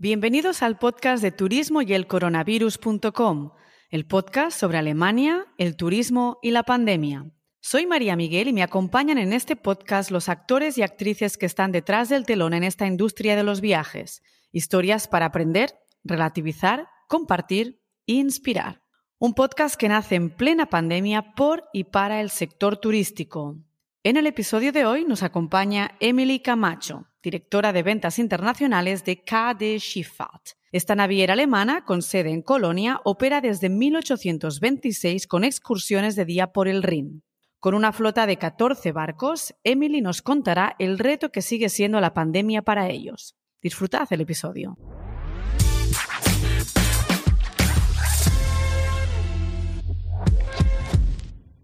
Bienvenidos al podcast de turismo y el coronavirus.com, el podcast sobre Alemania, el turismo y la pandemia. Soy María Miguel y me acompañan en este podcast los actores y actrices que están detrás del telón en esta industria de los viajes. Historias para aprender, relativizar, compartir e inspirar. Un podcast que nace en plena pandemia por y para el sector turístico. En el episodio de hoy nos acompaña Emily Camacho, directora de ventas internacionales de KD Schifffahrt. Esta naviera alemana, con sede en Colonia, opera desde 1826 con excursiones de día por el Rin. Con una flota de 14 barcos, Emily nos contará el reto que sigue siendo la pandemia para ellos. Disfrutad el episodio.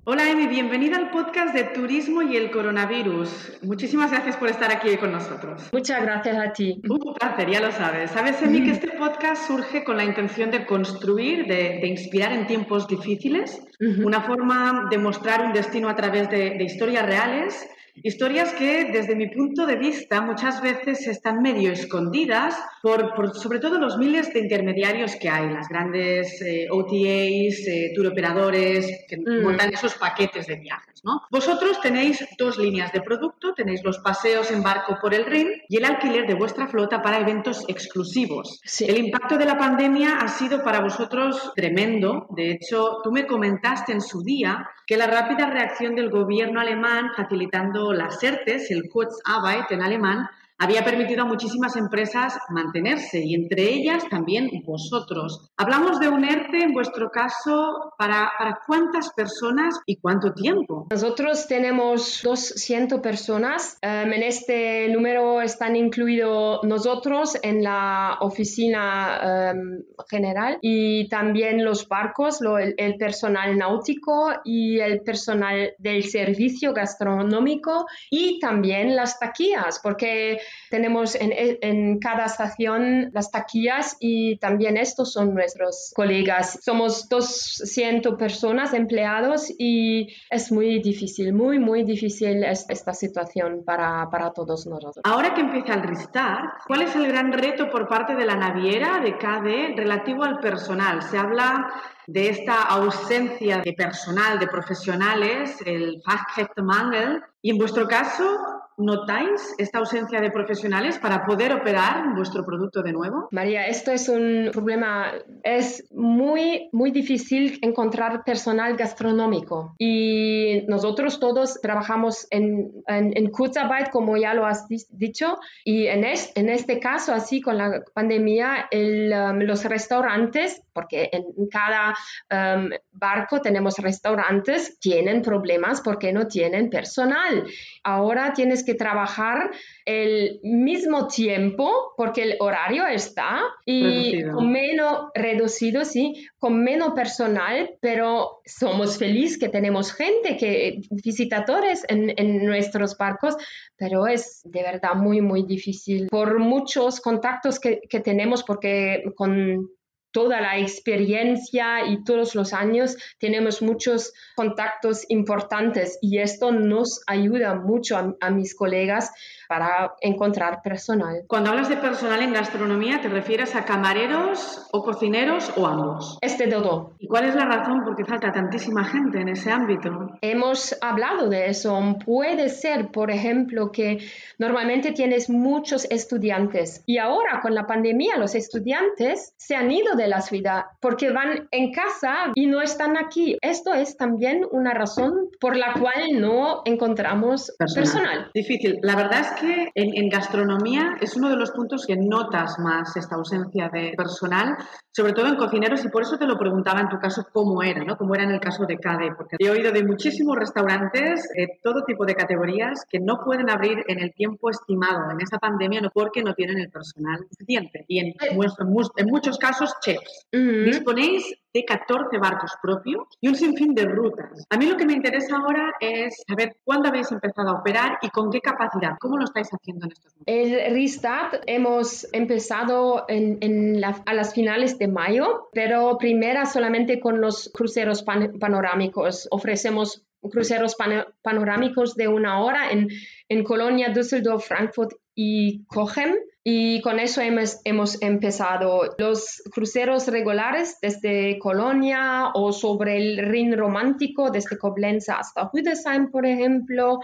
Hola Emi, bienvenida al podcast de Turismo y el Coronavirus. Muchísimas gracias por estar aquí con nosotros. Muchas gracias a ti. Un placer, ya lo sabes. Sabes, Emi, que este podcast surge con la intención de construir, de, inspirar en tiempos difíciles, una forma de mostrar un destino a través de historias reales Historias que, desde mi punto de vista, muchas veces están medio escondidas por, sobre todo los miles de intermediarios que hay, las grandes eh, OTAs, eh, tour operadores que mm. montan esos paquetes de viajes. ¿No? Vosotros tenéis dos líneas de producto, tenéis los paseos en barco por el Rin y el alquiler de vuestra flota para eventos exclusivos. El impacto de la pandemia ha sido para vosotros tremendo. De hecho, tú me comentaste en su día que la rápida reacción del gobierno alemán facilitando las ERTES, el Kurzarbeit en alemán, había permitido a muchísimas empresas mantenerse y entre ellas también vosotros. Hablamos de un ERTE en vuestro caso para, para cuántas personas y cuánto tiempo. Nosotros tenemos 200 personas. Em, en este número están incluidos nosotros en la oficina em, general y también los barcos, el, personal náutico y el personal del servicio gastronómico y también las taquillas, porque tenemos en, cada estación las taquillas y también estos son nuestros colegas. Somos 200 personas empleados y es muy difícil, muy, muy difícil esta situación para, para todos nosotros. Ahora que empieza el restart, ¿cuál es el gran reto por parte de la naviera de KD relativo al personal? Se habla de esta ausencia de personal, de profesionales, el Fachkräftemangel. Y en vuestro caso, ¿Notáis esta ausencia de profesionales para poder operar vuestro producto de nuevo? María, esto es un problema. Es muy, muy difícil encontrar personal gastronómico. Y nosotros todos trabajamos en, en, Kurzarbeit, como ya lo has dicho. Y en, en este caso, así con la pandemia, um, los restaurantes, porque en cada um, barco tenemos restaurantes, tienen problemas porque no tienen personal. Ahora tienes que trabajar el mismo tiempo porque el horario está y con menos reducido, sí, con menos personal, pero somos felices que tenemos gente, que visitadores en, en nuestros barcos, pero es de verdad muy, muy difícil. Por muchos contactos que, que tenemos porque con toda la experiencia y todos los años tenemos muchos contactos importantes y esto nos ayuda mucho a, a mis colegas para encontrar personal. Cuando hablas de personal en gastronomía, ¿te refieres a camareros o cocineros o ambos? Este todo. ¿Y cuál es la razón por qué falta tantísima gente en ese ámbito? Hemos hablado de eso. Puede ser, por ejemplo, que normalmente tienes muchos estudiantes y ahora con la pandemia los estudiantes se han ido de la ciudad porque van en casa y no están aquí. Esto es también una razón por la cual no encontramos personal. personal. Difícil. La verdad es que en, gastronomía es uno de los puntos que notas más esta ausencia de personal, sobre todo en cocineros, y por eso te lo preguntaba en tu caso cómo era, ¿no? Cómo era en el caso de CADE, porque he oído de muchísimos restaurantes, de todo tipo de categorías, que no pueden abrir en el tiempo estimado en esa pandemia no porque no tienen el personal suficiente. Y en, en muchos casos, chefs. ¿Disponéis de 14 barcos propios y un sinfín de rutas. A mí lo que me interesa ahora es saber cuándo habéis empezado a operar y con qué capacidad. ¿Cómo lo estáis haciendo en estos momentos? El restart hemos empezado en, a las finales de mayo, pero primero solamente con los cruceros panorámicos. Ofrecemos cruceros panorámicos de una hora en, en Colonia, Düsseldorf, Frankfurt y Cochem y con eso hemos, empezado. Los cruceros regulares desde Colonia o sobre el Rin romántico, desde Koblenz hasta Hüdesheim, por ejemplo.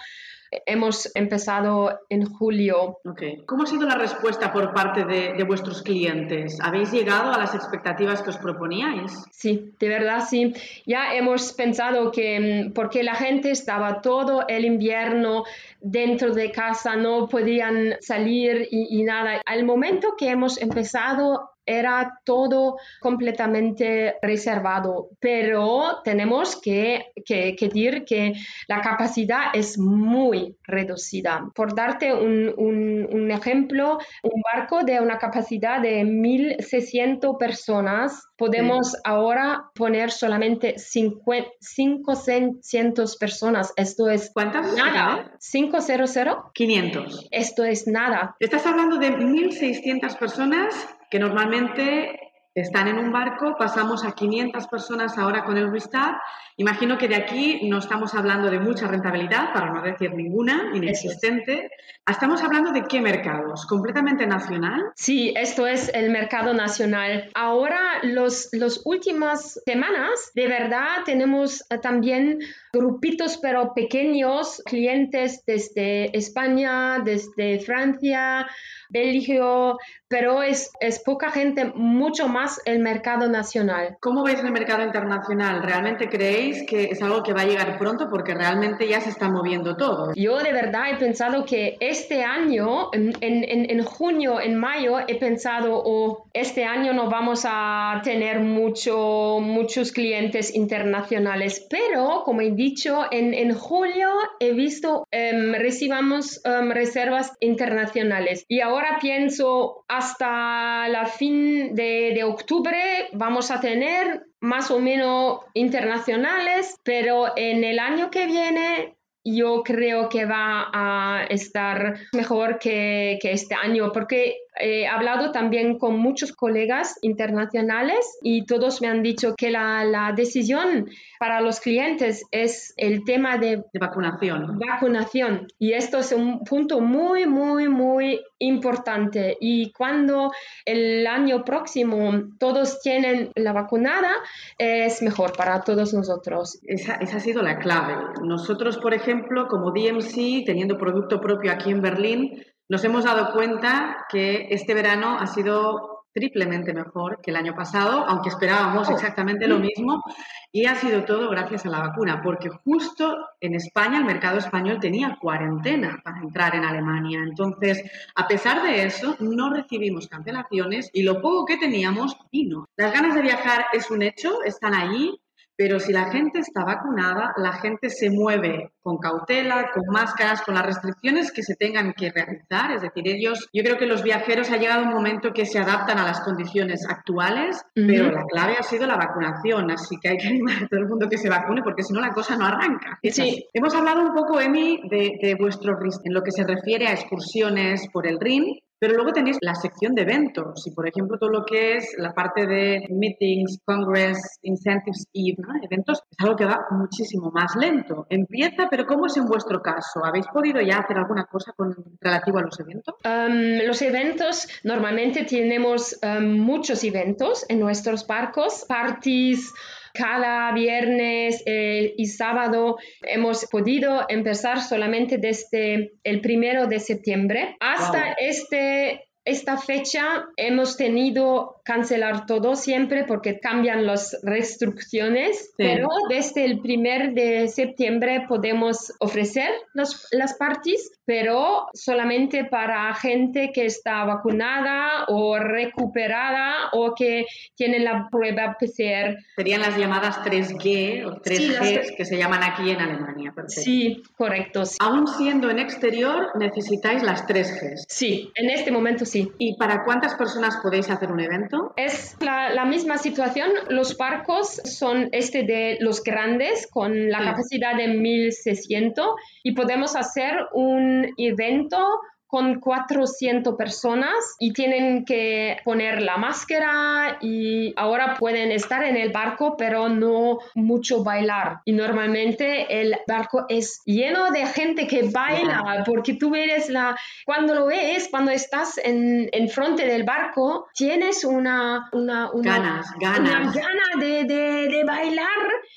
Hemos empezado en julio. Okay. ¿Cómo ha sido la respuesta por parte de, de, vuestros clientes? ¿Habéis llegado a las expectativas que os proponíais? Sí, de verdad sí. Ya hemos pensado que mm, porque la gente estaba todo el invierno dentro de casa, no podían salir y, y nada. Al momento que hemos empezado era todo completamente reservado, pero tenemos que, que, decir que la capacidad es muy reducida. Por darte un, un, ejemplo, un barco de una capacidad de 1.600 personas, podemos ahora poner solamente 500 personas. Esto es ¿Cuántas? Nada. 500. 500. Esto es nada. Estás hablando de 1.600 personas que normalmente están en un barco, pasamos a 500 personas ahora con el Restart. Imagino que de aquí no estamos hablando de mucha rentabilidad, para no decir ninguna, inexistente. Estamos hablando de qué mercados, completamente nacional. Sí, esto es el mercado nacional. Ahora, las los últimas semanas, de verdad, tenemos eh, también grupitos, pero pequeños, clientes desde España, desde Francia, Belgio, pero es, es poca gente, mucho más el mercado nacional. ¿Cómo veis el mercado internacional? ¿Realmente creéis que es algo que va a llegar pronto? Porque realmente ya se está moviendo todo. Yo de verdad he pensado que este año, en, en, en junio, en mayo, he pensado, o oh, este año no vamos a tener mucho, muchos clientes internacionales, pero como he dicho, en, julio he visto, um, recibamos um, reservas internacionales. Y ahora pienso hasta la fin de, octubre vamos a tener más o menos internacionales, pero en el año que viene yo creo que va a estar mejor que, este año, porque he hablado también con muchos colegas internacionales y todos me han dicho que la, la decisión para los clientes es el tema de, de, vacunación. Vacunación. Y esto es un punto muy, muy, muy importante. Y cuando el año próximo todos tienen la vacunada, es mejor para todos nosotros. Esa, esa ha sido la clave. Nosotros, por ejemplo, como DMC, teniendo producto propio aquí en Berlín, nos hemos dado cuenta que este verano ha sido triplemente mejor que el año pasado, aunque esperábamos oh. exactamente lo mismo, y ha sido todo gracias a la vacuna, porque justo en España el mercado español tenía cuarentena para entrar en Alemania. Entonces, a pesar de eso, no recibimos cancelaciones y lo poco que teníamos vino. Las ganas de viajar es un hecho, están allí, pero si la gente está vacunada, la gente se mueve con cautela, con máscaras, con las restricciones que se tengan que realizar. Es decir, ellos, yo creo que los viajeros ha llegado un momento que se adaptan a las condiciones actuales, pero la clave ha sido la vacunación. Así que hay que animar a todo el mundo que se vacune porque si no la cosa no arranca. Sí. Hemos hablado un poco, Emi, de, de vuestro en lo que se refiere a excursiones por el RIN. Pero luego tenéis la sección de eventos y, por ejemplo, todo lo que es la parte de meetings, congress, incentives y eventos, es algo que va muchísimo más lento. Empieza, pero ¿cómo es en vuestro caso? ¿Habéis podido ya hacer alguna cosa con relativo a los eventos? Um, los eventos, normalmente tenemos um, muchos eventos en nuestros barcos, parties, cada viernes eh, y sábado hemos podido empezar solamente desde el primero de septiembre hasta este esta fecha hemos tenido cancelar todo siempre porque cambian las restricciones, pero desde el primer de septiembre podemos ofrecer las parties, pero solamente para gente que está vacunada o recuperada o que tiene la prueba PCR. Serían las llamadas 3G o 3G que se llaman aquí en Alemania. Sí, correcto. Aún siendo en exterior, necesitáis las 3Gs. Sí, en este momento sí. ¿Y para cuántas personas podéis hacer un evento? Es la, la misma situación. Los barcos son este de los grandes con la sí. capacidad de 1600 y podemos hacer un evento con 400 personas y tienen que poner la máscara y ahora pueden estar en el barco, pero no mucho bailar. Y normalmente el barco es lleno de gente que baila, porque tú ves la, cuando lo ves, cuando estás en, en frente del barco, tienes una, una, una ganas, ganas. gana de, de, de, bailar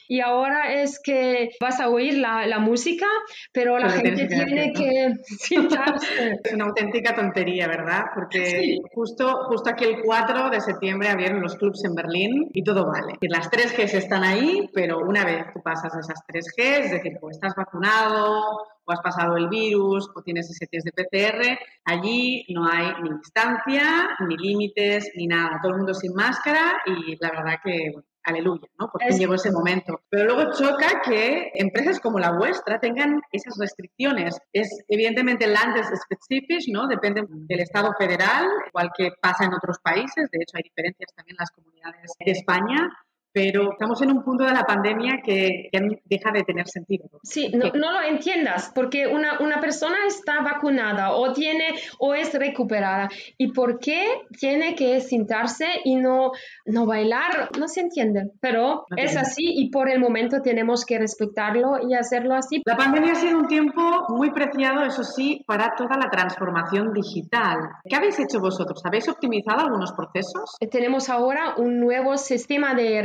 y ahora es que vas a oír la, la música, pero la gente tiene que sentarse. Es una auténtica tontería, ¿verdad? Porque justo, justo aquí el 4 de septiembre abrieron los clubs en Berlín y todo vale. Las 3 Gs están ahí, pero una vez tú pasas esas 3 Gs, es decir, pues estás vacunado, o has pasado el virus, o tienes ese test de PCR, allí no hay ni distancia, ni límites, ni nada. Todo el mundo sin máscara y la verdad que, aleluya, ¿no? Porque llegó ese momento. Pero luego choca que empresas como la vuestra tengan esas restricciones. Es evidentemente Landes específicos, ¿no? Depende del Estado federal, igual que pasa en otros países. De hecho, hay diferencias también en las comunidades de España pero estamos en un punto de la pandemia que, deja de tener sentido. Sí, no, no, lo entiendas, porque una, una persona está vacunada o tiene o es recuperada. ¿Y por qué tiene que sentarse y no, no bailar? No se entiende, pero es así y por el momento tenemos que respetarlo y hacerlo así. La pandemia ha sido un tiempo muy preciado, eso sí, para toda la transformación digital. ¿Qué habéis hecho vosotros? ¿Habéis optimizado algunos procesos? Tenemos ahora un nuevo sistema de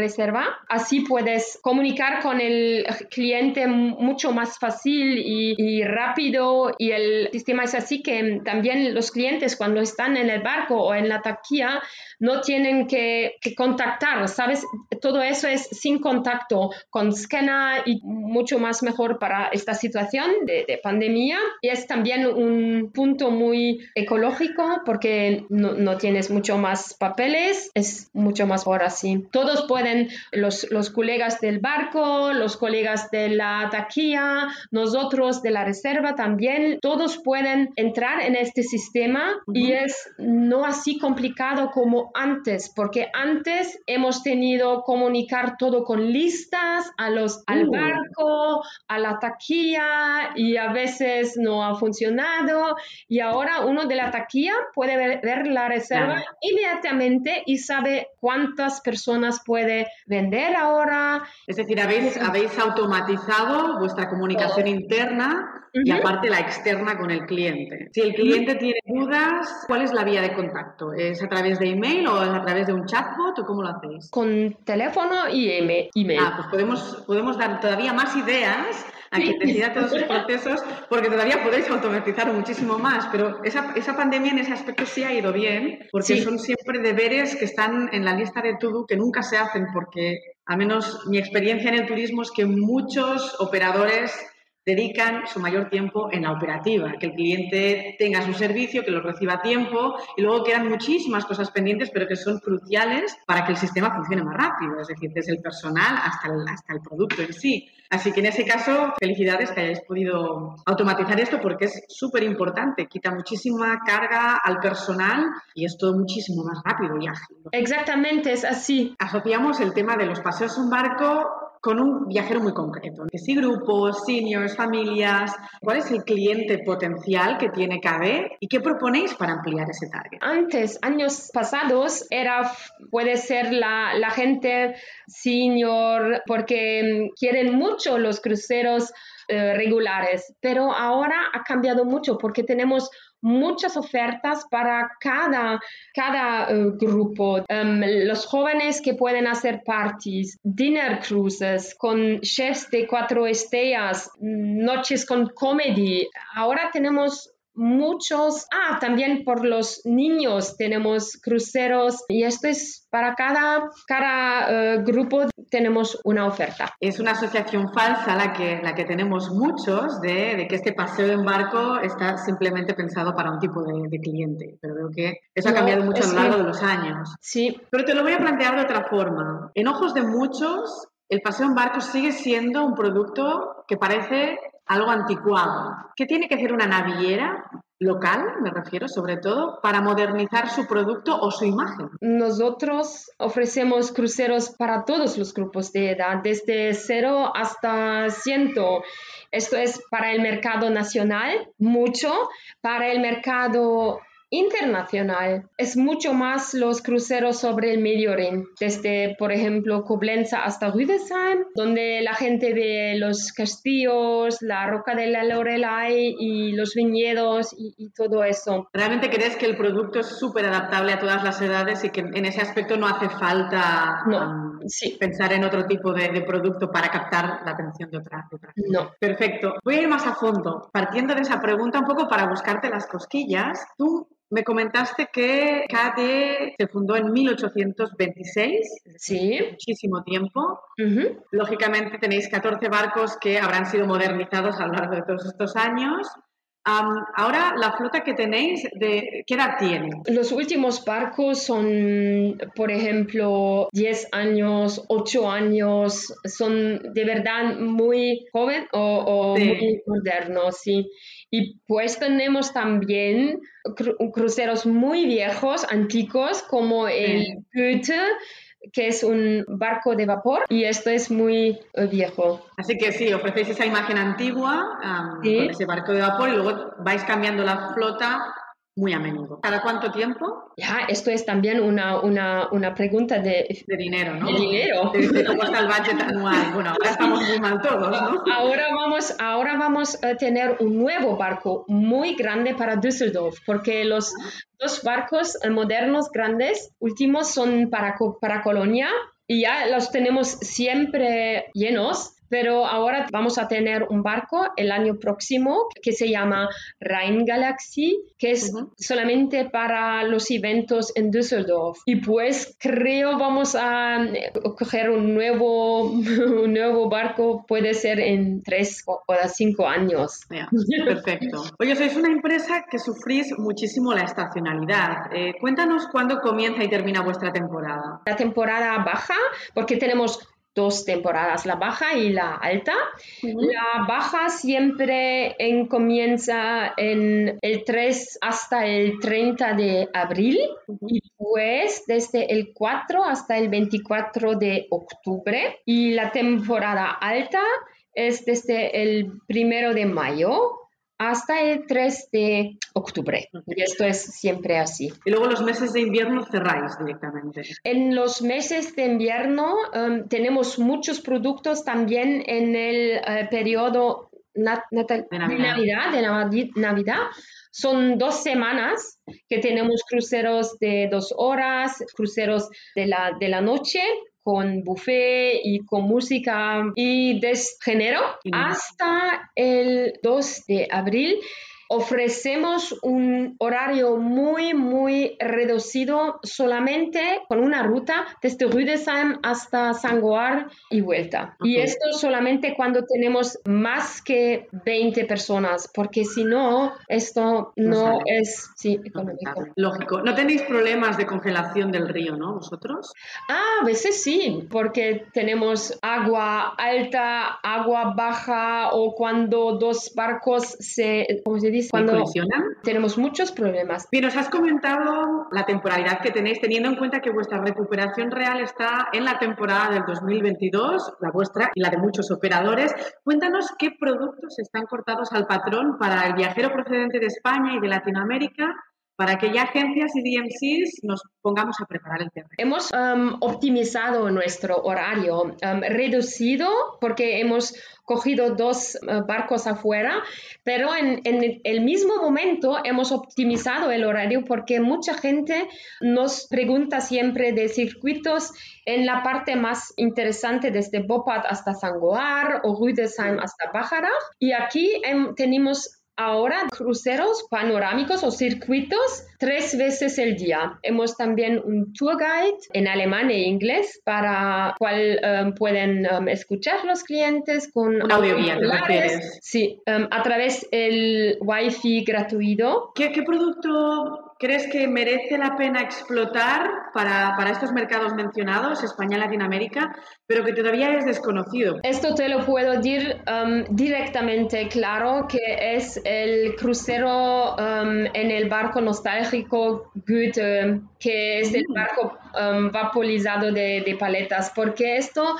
Así puedes comunicar con el cliente mucho más fácil y, rápido y el sistema es así que también los clientes cuando están en el barco o en la taquilla no tienen que, contactar, ¿sabes? Todo eso es sin contacto con Scana y mucho más mejor para esta situación de, de pandemia. Y es también un punto muy ecológico porque no, no, tienes mucho más papeles, es mucho más por así. Todos pueden, los, los colegas del barco, los colegas de la taquilla, nosotros de la reserva también, todos pueden entrar en este sistema y es no así complicado como antes, porque antes hemos tenido comunicar todo con listas a los, al uh. barco, a la taquilla y a veces no ha funcionado y ahora uno de la taquilla puede ver, la reserva inmediatamente y sabe cuántas personas puede vender ahora. Es decir, habéis, habéis automatizado vuestra comunicación interna y aparte la externa con el cliente. Si el cliente tiene dudas, ¿cuál es la vía de contacto? ¿Es a través de email o es a través de un chatbot o cómo lo hacéis? Con teléfono y email. Ah, pues podemos, podemos dar todavía más ideas a que decida todos sus procesos, porque todavía podéis automatizar muchísimo más, pero esa, esa pandemia en ese aspecto sí ha ido bien, porque son siempre deberes que están en la lista de todo que nunca se hacen, porque al menos mi experiencia en el turismo es que muchos operadores dedican su mayor tiempo en la operativa, que el cliente tenga su servicio, que lo reciba a tiempo y luego quedan muchísimas cosas pendientes, pero que son cruciales para que el sistema funcione más rápido, es decir, desde el personal hasta el, hasta el producto en sí. Así que en ese caso, felicidades que hayáis podido automatizar esto porque es súper importante, quita muchísima carga al personal y es todo muchísimo más rápido y ágil. Exactamente, es así. Asociamos el tema de los paseos en barco con un viajero muy concreto. Que si grupos, seniors, familias, ¿cuál es el cliente potencial que tiene KB y qué proponéis para ampliar ese target? Antes, años pasados, era, puede ser la, la gente senior porque quieren mucho los cruceros eh, regulares, pero ahora ha cambiado mucho porque tenemos muchas ofertas para cada, cada uh, grupo. Um, los jóvenes que pueden hacer parties, dinner cruises con chefs de cuatro estrellas, noches con comedy. Ahora tenemos muchos, ah, también por los niños tenemos cruceros y esto es para cada, cada eh, grupo tenemos una oferta. Es una asociación falsa la que, la que tenemos muchos de, de que este paseo en barco está simplemente pensado para un tipo de, de cliente, pero creo que eso ha cambiado mucho a lo largo de los años. Sí. Pero te lo voy a plantear de otra forma. En ojos de muchos, el paseo en barco sigue siendo un producto que parece algo anticuado. ¿Qué tiene que hacer una naviera local, me refiero sobre todo, para modernizar su producto o su imagen? Nosotros ofrecemos cruceros para todos los grupos de edad, desde cero hasta ciento. Esto es para el mercado nacional, mucho, para el mercado internacional. Es mucho más los cruceros sobre el Medio Rin, desde, por ejemplo, Coblenza hasta Rüdesheim, donde la gente ve los castillos, la roca de la Lorelai y los viñedos y, todo eso. ¿Realmente crees que el producto es súper adaptable a todas las edades y que en ese aspecto no hace falta um, pensar en otro tipo de, producto para captar la atención de otra, de No. Perfecto. Voy a ir más a fondo. Partiendo de esa pregunta un poco para buscarte las cosquillas, ¿tú me comentaste que KD se fundó en 1826, sí. muchísimo tiempo. Lógicamente tenéis 14 barcos que habrán sido modernizados a lo largo de todos estos años. Ahora, la flota que tenéis, de, ¿qué edad tiene? Los últimos barcos son, por ejemplo, 10 años, 8 años, son de verdad muy jóvenes o, muy modernos, sí. Y pues tenemos también cruceros muy viejos, antiguos, como el Goethe, que es un barco de vapor y esto es muy eh, viejo. Así que sí, ofrecéis esa imagen antigua con ese barco de vapor y luego vais cambiando la flota muy a menudo. ¿Cada cuánto tiempo? Ya, esto es también una, una, una pregunta de, de dinero, ¿no? De dinero. De, cómo está el budget anual. Bueno, ahora estamos muy mal todos, ¿no? Ahora vamos, ahora vamos a tener un nuevo barco muy grande para Düsseldorf, porque los dos barcos modernos grandes últimos son para, para Colonia y ya los tenemos siempre llenos pero ahora vamos a tener un barco el año próximo que se llama Rhein Galaxy, que es solamente para los eventos en Düsseldorf. Y pues creo vamos a eh, coger un nuevo, un nuevo barco, puede ser en tres o cinco años. perfecto. Oye, sois una empresa que sufrís muchísimo la estacionalidad. Eh, cuéntanos cuándo comienza y termina vuestra temporada. La temporada baja, porque tenemos dos temporadas, la baja y la alta. La baja siempre comienza en el 3 hasta el 30 de abril y pues desde el 4 hasta el 24 de octubre. Y la temporada alta es desde el 1 de mayo hasta el 3 de octubre. Y esto es siempre así. Y luego los meses de invierno cerráis directamente. En los meses de invierno um, tenemos muchos productos también en el eh, periodo de, Navidad. de Navidad. Son dos semanas que tenemos cruceros de dos horas, cruceros de la, de la noche con buffet y con música. Y desde enero hasta el 2 de abril ofrecemos un horario muy, muy reducido solamente con una ruta desde Rüdesheim hasta Sangoar y vuelta. Y esto solamente cuando tenemos más que 20 personas, porque si no, esto no, es sí, económico. Lógico. ¿No tenéis problemas de congelación del río, no, vosotros? Ah, a veces sí, porque tenemos agua alta, agua baja o cuando dos barcos se, ¿cómo se dice? Cuando tenemos muchos problemas. Y nos has comentado la temporalidad que tenéis, teniendo en cuenta que vuestra recuperación real está en la temporada del 2022, la vuestra y la de muchos operadores. Cuéntanos qué productos están cortados al patrón para el viajero procedente de España y de Latinoamérica para que ya agencias y DMCs nos pongamos a preparar el terreno. Hemos um, optimizado nuestro horario, um, reducido porque hemos cogido dos uh, barcos afuera, pero en, en, el mismo momento hemos optimizado el horario porque mucha gente nos pregunta siempre de circuitos en la parte más interesante desde Bopat hasta Sangoar o Rüdesheim hasta Bajara y aquí tenemos ahora cruceros panorámicos o circuitos tres veces el día. Hemos también un tour guide en alemán e inglés para cual um, pueden um, escuchar los clientes con audio guía, Sí, um, a través del wifi gratuito. ¿Qué, ¿Qué producto crees que merece la pena explotar para, estos mercados mencionados, España y Latinoamérica, pero que todavía es desconocido? Esto te lo puedo decir um, directamente, claro, que es el crucero um, en el barco nostálgico Goethe, que es el mm. barco um, vaporizado de, de paletas, porque esto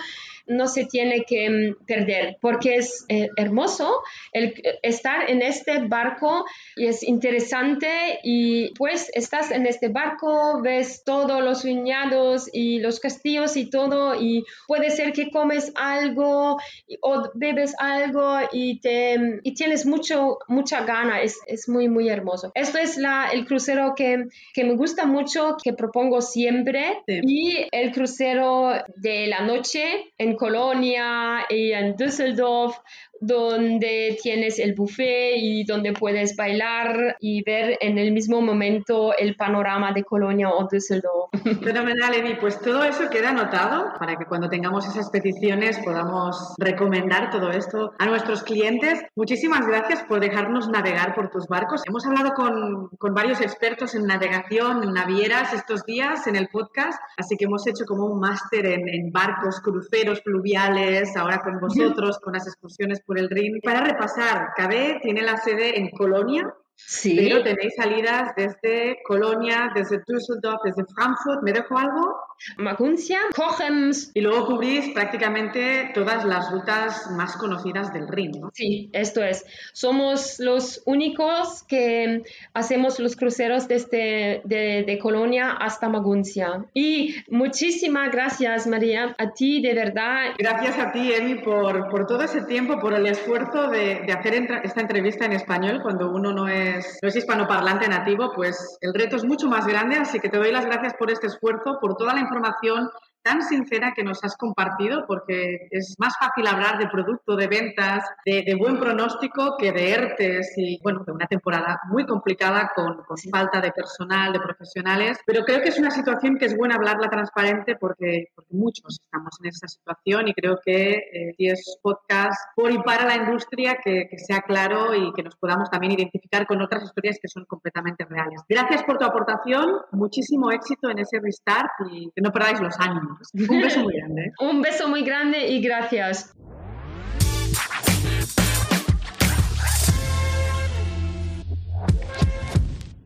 no se tiene que mm, perder porque es eh, hermoso el, estar en este barco y es interesante y pues estás en este barco, ves todos los viñados y los castillos y todo y puede ser que comes algo o bebes algo y, te, y tienes mucho, mucha gana, es, es muy, muy hermoso. Esto es la, el crucero que, que me gusta mucho, que propongo siempre. Y el crucero de la noche en Colonia y en Düsseldorf donde tienes el buffet y donde puedes bailar y ver en el mismo momento el panorama de Colonia o Düsseldorf. Fenomenal, Emi. Pues todo eso queda anotado para que cuando tengamos esas peticiones podamos recomendar todo esto a nuestros clientes. Muchísimas gracias por dejarnos navegar por tus barcos. Hemos hablado con, con varios expertos en navegación, en navieras estos días en el podcast, así que hemos hecho como un máster en, en barcos, cruceros fluviales, ahora con vosotros, con las excursiones por el Rin. Para repasar, KB tiene la sede en Colonia, Sí. Pero tenéis salidas desde Colonia, desde Düsseldorf, desde Frankfurt. ¿Me dejo algo? Maguncia, Cochems. Y luego cubrís prácticamente todas las rutas más conocidas del Rin, ¿no? Sí, esto es. Somos los únicos que hacemos los cruceros desde de, Colonia hasta Maguncia. Y muchísimas gracias, María, a ti de verdad. Gracias a ti, Emi, por, por todo ese tiempo, por el esfuerzo de, de hacer esta entrevista en español cuando uno no es no es hispanoparlante nativo, pues el reto es mucho más grande, así que te doy las gracias por este esfuerzo, por toda la información tan sincera que nos has compartido, porque es más fácil hablar de producto, de ventas, de, buen pronóstico que de ERTES y, bueno, de una temporada muy complicada con, falta de personal, de profesionales. Pero creo que es una situación que es buena hablarla transparente porque, porque muchos estamos en esa situación y creo que eh, es podcast por y para la industria que, que sea claro y que nos podamos también identificar con otras historias que son completamente reales. Gracias por tu aportación, muchísimo éxito en ese restart y que no perdáis los ánimos. Un beso muy grande. Un beso muy grande y gracias.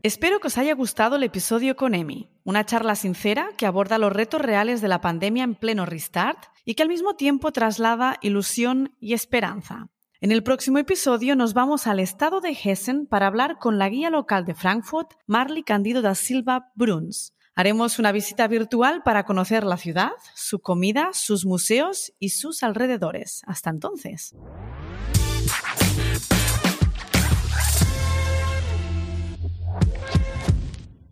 Espero que os haya gustado el episodio con Emi, una charla sincera que aborda los retos reales de la pandemia en pleno restart y que al mismo tiempo traslada ilusión y esperanza. En el próximo episodio nos vamos al estado de Hessen para hablar con la guía local de Frankfurt, Marley Candido da Silva Bruns, Haremos una visita virtual para conocer la ciudad, su comida, sus museos y sus alrededores. Hasta entonces.